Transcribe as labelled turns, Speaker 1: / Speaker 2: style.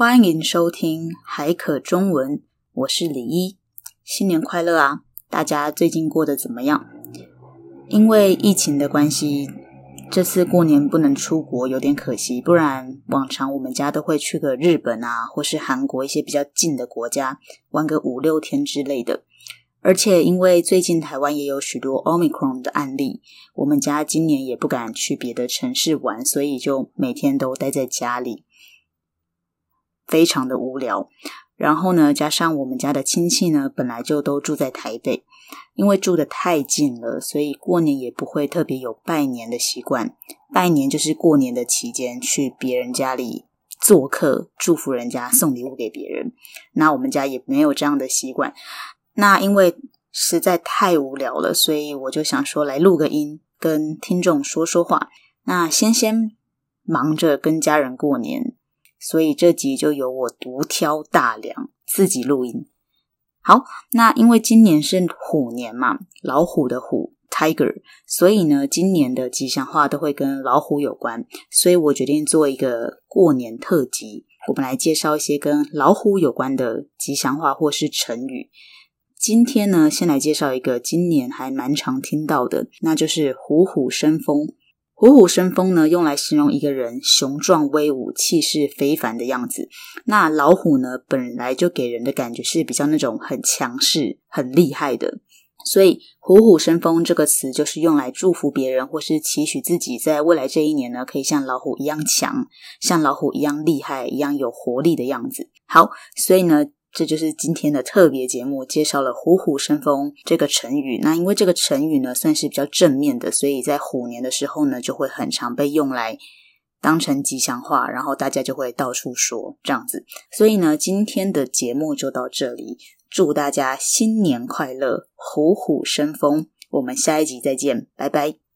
Speaker 1: 欢迎收听海可中文，我是李一，新年快乐啊！大家最近过得怎么样？因为疫情的关系，这次过年不能出国，有点可惜。不然往常我们家都会去个日本啊，或是韩国一些比较近的国家玩个五六天之类的。而且因为最近台湾也有许多 Omicron 的案例，我们家今年也不敢去别的城市玩，所以就每天都待在家里，非常的无聊。然后呢，加上我们家的亲戚呢，本来就都住在台北，因为住得太近了，所以过年也不会特别有拜年的习惯。拜年就是过年的期间去别人家里做客，祝福人家，送礼物给别人。那我们家也没有这样的习惯。那因为实在太无聊了，所以我就想说来录个音，跟听众说说话。那先先忙着跟家人过年，所以这集就由我独挑大梁，自己录音。好，那因为今年是虎年嘛，老虎的虎 Tiger，所以呢，今年的吉祥话都会跟老虎有关，所以我决定做一个过年特辑，我们来介绍一些跟老虎有关的吉祥话或是成语。今天呢，先来介绍一个今年还蛮常听到的，那就是虎虎生风。虎虎生风呢，用来形容一个人雄壮威武、气势非凡的样子。那老虎呢，本来就给人的感觉是比较那种很强势、很厉害的，所以“虎虎生风”这个词就是用来祝福别人，或是期许自己在未来这一年呢，可以像老虎一样强，像老虎一样厉害、一样有活力的样子。好，所以呢。这就是今天的特别节目，介绍了“虎虎生风”这个成语。那因为这个成语呢，算是比较正面的，所以在虎年的时候呢，就会很常被用来当成吉祥话，然后大家就会到处说这样子。所以呢，今天的节目就到这里，祝大家新年快乐，虎虎生风。我们下一集再见，拜拜。